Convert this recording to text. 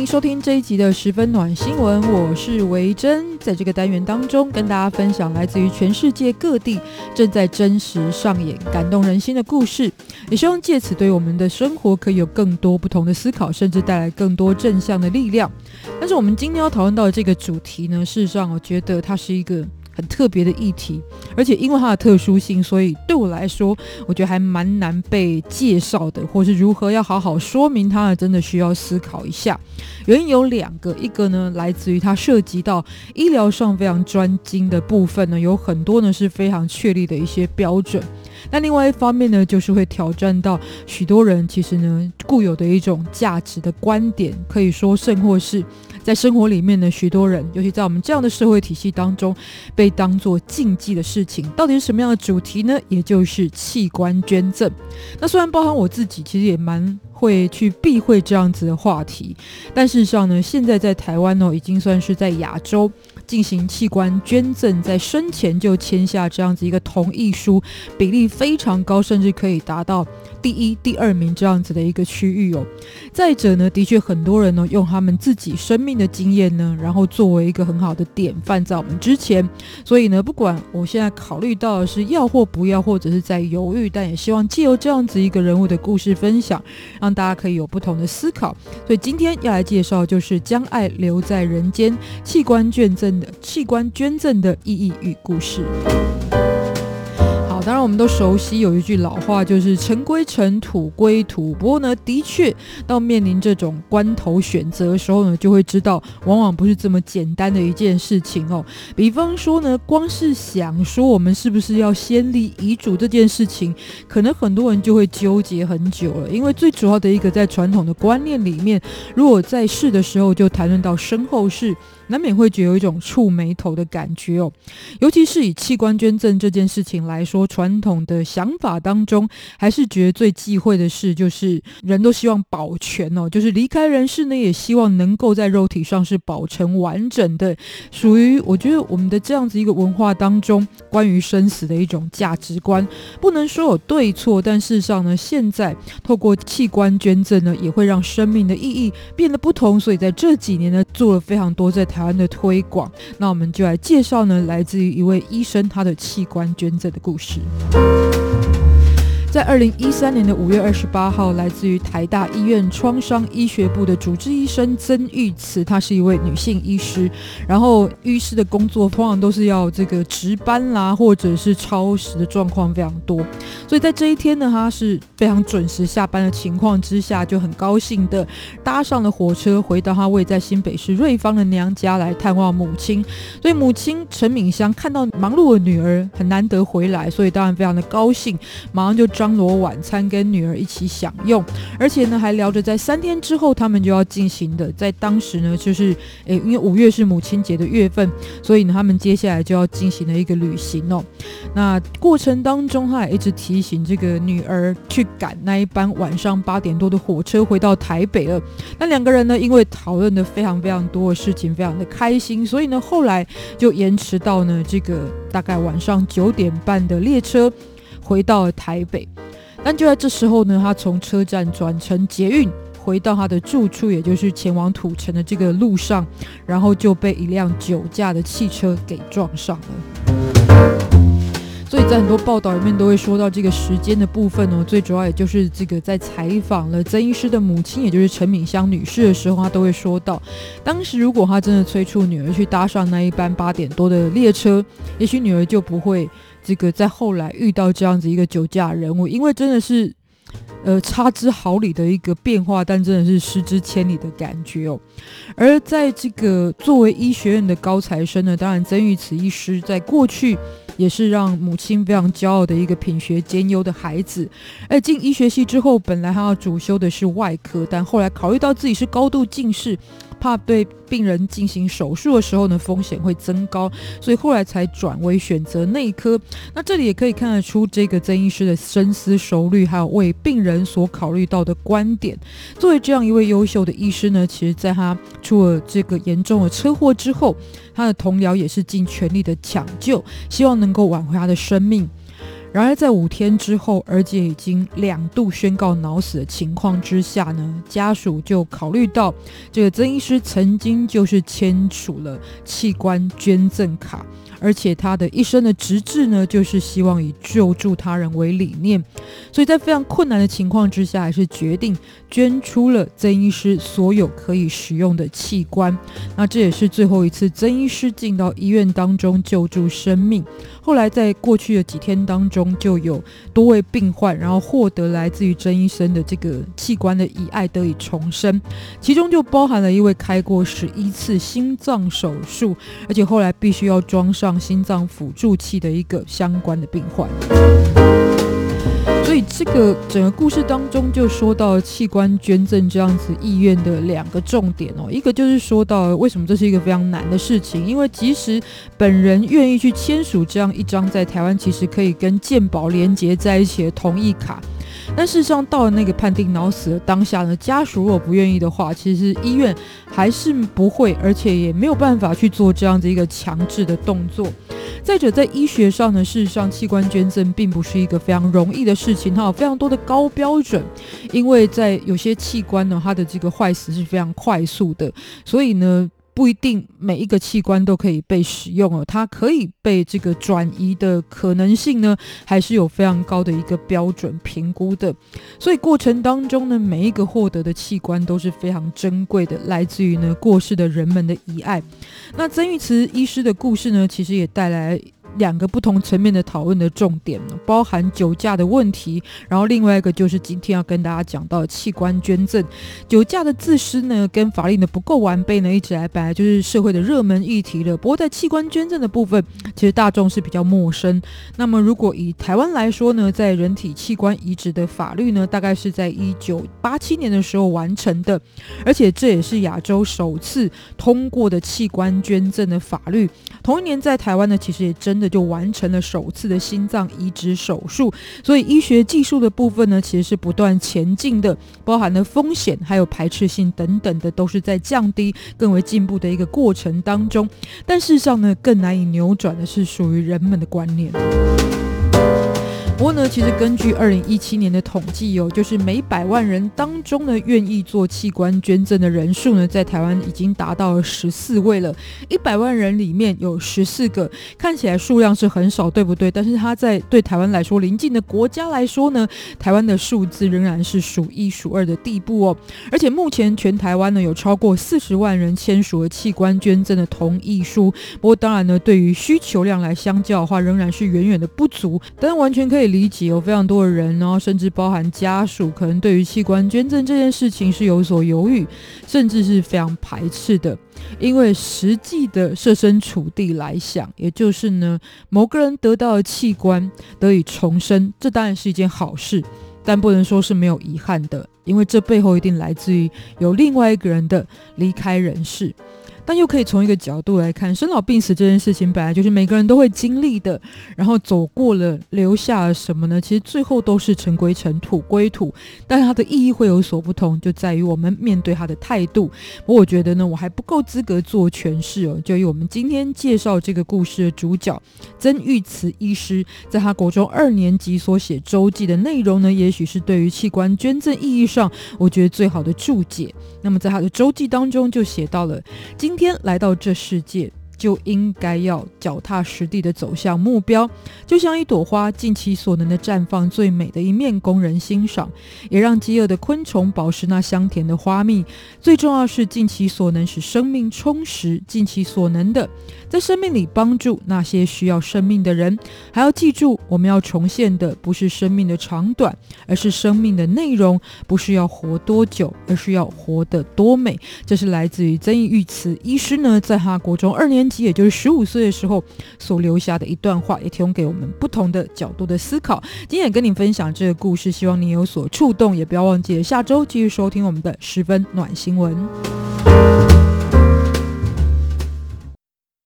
迎收听这一集的十分暖新闻，我是维珍，在这个单元当中跟大家分享来自于全世界各地正在真实上演、感动人心的故事，也希望借此对我们的生活可以有更多不同的思考，甚至带来更多正向的力量。但是我们今天要讨论到的这个主题呢，事实上我觉得它是一个。很特别的议题，而且因为它的特殊性，所以对我来说，我觉得还蛮难被介绍的，或是如何要好好说明它呢？真的需要思考一下。原因有两个，一个呢来自于它涉及到医疗上非常专精的部分呢，有很多呢是非常确立的一些标准。那另外一方面呢，就是会挑战到许多人其实呢固有的一种价值的观点，可以说甚或是。在生活里面呢，许多人，尤其在我们这样的社会体系当中，被当做禁忌的事情，到底是什么样的主题呢？也就是器官捐赠。那虽然包含我自己，其实也蛮会去避讳这样子的话题，但事实上呢，现在在台湾呢，已经算是在亚洲。进行器官捐赠，在生前就签下这样子一个同意书，比例非常高，甚至可以达到第一、第二名这样子的一个区域哦。再者呢，的确很多人呢用他们自己生命的经验呢，然后作为一个很好的典范在我们之前。所以呢，不管我现在考虑到的是要或不要，或者是在犹豫，但也希望借由这样子一个人物的故事分享，让大家可以有不同的思考。所以今天要来介绍就是将爱留在人间，器官捐赠。器官捐赠的意义与故事。好当然，我们都熟悉有一句老话，就是“尘归尘，土归土”。不过呢，的确到面临这种关头选择的时候呢，就会知道，往往不是这么简单的一件事情哦。比方说呢，光是想说我们是不是要先立遗嘱这件事情，可能很多人就会纠结很久了。因为最主要的一个在传统的观念里面，如果在世的时候就谈论到身后事，难免会觉得有一种触眉头的感觉哦。尤其是以器官捐赠这件事情来说。传统的想法当中，还是觉得最忌讳的事，就是人都希望保全哦，就是离开人世呢，也希望能够在肉体上是保成完整的。属于我觉得我们的这样子一个文化当中，关于生死的一种价值观，不能说有对错，但事实上呢，现在透过器官捐赠呢，也会让生命的意义变得不同。所以在这几年呢，做了非常多在台台湾的推广。那我们就来介绍呢，来自于一位医生他的器官捐赠的故事。在二零一三年的五月二十八号，来自于台大医院创伤医学部的主治医生曾玉慈，她是一位女性医师。然后，医师的工作通常都是要这个值班啦，或者是超时的状况非常多。所以在这一天呢，她是非常准时下班的情况之下，就很高兴的搭上了火车，回到她位在新北市瑞芳的娘家来探望母亲。所以，母亲陈敏香看到忙碌的女儿很难得回来，所以当然非常的高兴，马上就。张罗晚餐跟女儿一起享用，而且呢还聊着在三天之后他们就要进行的，在当时呢就是诶，因为五月是母亲节的月份，所以呢他们接下来就要进行了一个旅行哦。那过程当中他也一直提醒这个女儿去赶那一班晚上八点多的火车回到台北了。那两个人呢因为讨论的非常非常多的事情，非常的开心，所以呢后来就延迟到呢这个大概晚上九点半的列车。回到了台北，但就在这时候呢，他从车站转乘捷运回到他的住处，也就是前往土城的这个路上，然后就被一辆酒驾的汽车给撞上了。所以在很多报道里面都会说到这个时间的部分哦，最主要也就是这个在采访了曾医师的母亲，也就是陈敏香女士的时候，她都会说到，当时如果她真的催促女儿去搭上那一班八点多的列车，也许女儿就不会。这个在后来遇到这样子一个酒驾人物，因为真的是，呃，差之毫厘的一个变化，但真的是失之千里的感觉哦。而在这个作为医学院的高材生呢，当然曾玉慈医师在过去也是让母亲非常骄傲的一个品学兼优的孩子。而进医学系之后，本来他要主修的是外科，但后来考虑到自己是高度近视。怕对病人进行手术的时候呢，风险会增高，所以后来才转为选择内科。那这里也可以看得出这个曾医师的深思熟虑，还有为病人人所考虑到的观点。作为这样一位优秀的医师呢，其实在他出了这个严重的车祸之后，他的同僚也是尽全力的抢救，希望能够挽回他的生命。然而，在五天之后，而且已经两度宣告脑死的情况之下呢，家属就考虑到这个曾医师曾经就是签署了器官捐赠卡。而且他的一生的职志呢，就是希望以救助他人为理念，所以在非常困难的情况之下，还是决定捐出了曾医师所有可以使用的器官。那这也是最后一次曾医师进到医院当中救助生命。后来在过去的几天当中，就有多位病患，然后获得来自于曾医生的这个器官的遗爱得以重生，其中就包含了一位开过十一次心脏手术，而且后来必须要装上。心脏辅助器的一个相关的病患，所以这个整个故事当中就说到器官捐赠这样子意愿的两个重点哦，一个就是说到为什么这是一个非常难的事情，因为即使本人愿意去签署这样一张在台湾其实可以跟健保连结在一起的同意卡。但事实上，到了那个判定脑死的当下呢，家属如果不愿意的话，其实医院还是不会，而且也没有办法去做这样子一个强制的动作。再者，在医学上呢，事实上器官捐赠并不是一个非常容易的事情，它有非常多的高标准，因为在有些器官呢，它的这个坏死是非常快速的，所以呢。不一定每一个器官都可以被使用哦，它可以被这个转移的可能性呢，还是有非常高的一个标准评估的。所以过程当中呢，每一个获得的器官都是非常珍贵的，来自于呢过世的人们的遗爱。那曾玉慈医师的故事呢，其实也带来。两个不同层面的讨论的重点呢，包含酒驾的问题，然后另外一个就是今天要跟大家讲到的器官捐赠。酒驾的自私呢，跟法律的不够完备呢，一直来本来就是社会的热门议题了。不过在器官捐赠的部分，其实大众是比较陌生。那么如果以台湾来说呢，在人体器官移植的法律呢，大概是在一九八七年的时候完成的，而且这也是亚洲首次通过的器官捐赠的法律。同一年在台湾呢，其实也真。的就完成了首次的心脏移植手术，所以医学技术的部分呢，其实是不断前进的，包含了风险还有排斥性等等的，都是在降低、更为进步的一个过程当中。但事实上呢，更难以扭转的是属于人们的观念。呢，其实根据二零一七年的统计哦，就是每百万人当中呢，愿意做器官捐赠的人数呢，在台湾已经达到了十四位了。一百万人里面有十四个，看起来数量是很少，对不对？但是它在对台湾来说，邻近的国家来说呢，台湾的数字仍然是数一数二的地步哦。而且目前全台湾呢，有超过四十万人签署了器官捐赠的同意书。不过当然呢，对于需求量来相较的话，仍然是远远的不足。但完全可以。理解有非常多的人，然后甚至包含家属，可能对于器官捐赠这件事情是有所犹豫，甚至是非常排斥的。因为实际的设身处地来想，也就是呢，某个人得到的器官得以重生，这当然是一件好事，但不能说是没有遗憾的，因为这背后一定来自于有另外一个人的离开人世。但又可以从一个角度来看，生老病死这件事情本来就是每个人都会经历的，然后走过了，留下了什么呢？其实最后都是尘归尘，土归土，但是它的意义会有所不同，就在于我们面对它的态度。不过我觉得呢，我还不够资格做诠释哦。就以我们今天介绍这个故事的主角曾玉慈医师，在他国中二年级所写周记的内容呢，也许是对于器官捐赠意义上，我觉得最好的注解。那么在他的周记当中就写到了今。天来到这世界，就应该要脚踏实地的走向目标，就像一朵花，尽其所能的绽放最美的一面供人欣赏，也让饥饿的昆虫饱食那香甜的花蜜。最重要是尽其所能使生命充实，尽其所能的在生命里帮助那些需要生命的人。还要记住，我们要重现的不是生命的长短，而是生命的内容。不是要活多久，而是要活得多美。这是来自于曾毅玉慈医师呢，在他国中二年也就是十五岁的时候所留下的一段话，也提供给我们不同的角度的思考。今天也跟你分享这个故事，希望你有所触动，也不要忘记下周继续收听我们的十分暖新闻。